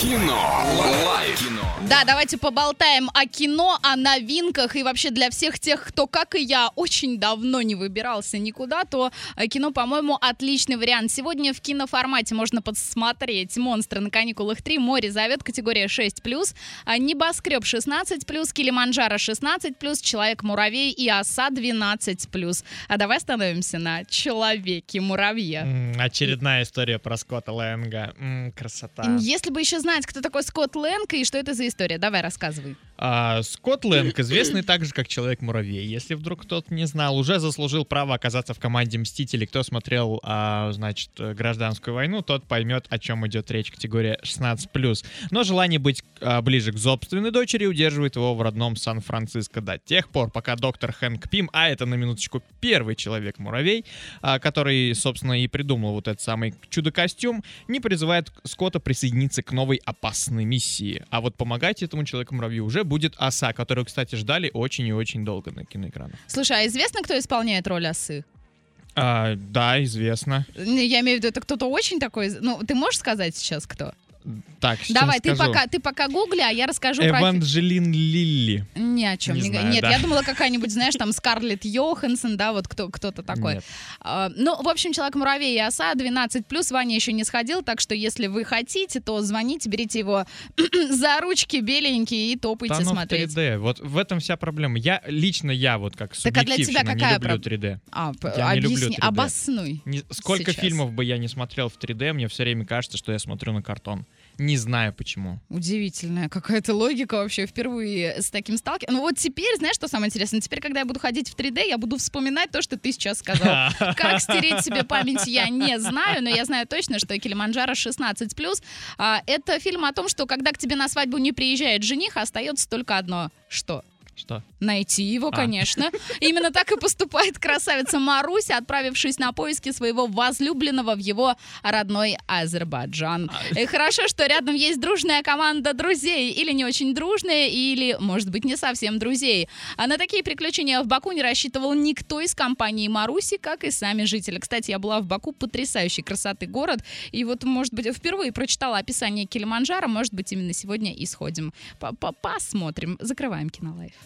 Кино. Лайф. Да, давайте поболтаем о кино, о новинках и вообще для всех тех, кто, как и я, очень давно не выбирался никуда, то э, кино, по-моему, отличный вариант. Сегодня в киноформате можно посмотреть «Монстры на каникулах 3», «Море зовет», категория 6+, а «Небоскреб» 16+, «Килиманджаро» 16+, «Человек-муравей» и «Оса» 12+. А давай остановимся на «Человеке-муравье». Очередная история про Скотта Лэнга. М, Красота. Если бы еще знать, кто такой Скотт Лэнг и что это за история, давай рассказывай. А, Скотт Лэнг, известный также как Человек-муравей, если вдруг кто-то не знал, уже заслужил право оказаться в команде Мстителей. Кто смотрел, а, значит, Гражданскую войну, тот поймет, о чем идет речь. Категория 16+. Но желание быть а, ближе к собственной дочери удерживает его в родном Сан-Франциско до тех пор, пока доктор Хэнк Пим, а это на минуточку первый Человек-муравей, а, который, собственно, и придумал вот этот самый чудо-костюм, не призывает Скотта присоединиться к новой опасной миссии. А вот помогать этому Человеку-муравью уже будет Оса, которую, кстати, ждали очень и очень долго на киноэкранах. Слушай, а известно, кто исполняет роль осы? А, да, известно. Я имею в виду, это кто-то очень такой... Ну, ты можешь сказать сейчас кто? Так, Давай, ты скажу. пока, ты пока гугли, а я расскажу про... фи- Эванжелин Лилли. Ни о чем Не не, знаю, Нет, да. я думала, какая-нибудь, знаешь, там Скарлетт Йоханссон, да, вот кто, кто-то такой. Нет. А, ну, в общем, Человек-муравей и оса 12+, Ваня еще не сходил, так что если вы хотите, то звоните, берите его за ручки беленькие и топайте Да ну в смотреть. 3D. Вот в этом вся проблема. Я, лично я, вот как Так а для тебя субъективщина, не какая люблю проб- 3D. А, Я не люблю объясни, 3D. обоснуй. Не- сколько Сейчас. фильмов бы я не смотрел в 3D, мне все время кажется, что я смотрю на картон. Не знаю почему. Удивительная какая-то логика вообще впервые с таким сталкиванием. Ну вот теперь, знаешь, что самое интересное? Теперь, когда я буду ходить в 3D, я буду вспоминать то, что ты сейчас сказал. Как стереть себе память, я не знаю, но я знаю точно, что Килиманджаро 16+. А, это фильм о том, что когда к тебе на свадьбу не приезжает жених, остается только одно. Что? Что? Найти его, А. конечно. Именно так и поступает красавица Маруся, отправившись на поиски своего возлюбленного в его родной Азербайджан. И хорошо, что рядом есть дружная команда друзей. Или не очень дружная, или, может быть, не совсем друзей. А на такие приключения в Баку не рассчитывал никто из компании Маруси, как и сами жители. Кстати, я была в Баку, потрясающей красоты город. И вот, может быть, впервые прочитала описание Килиманджаро. Может быть, именно сегодня и сходим. По- по- Посмотрим. Закрываем кинолайф.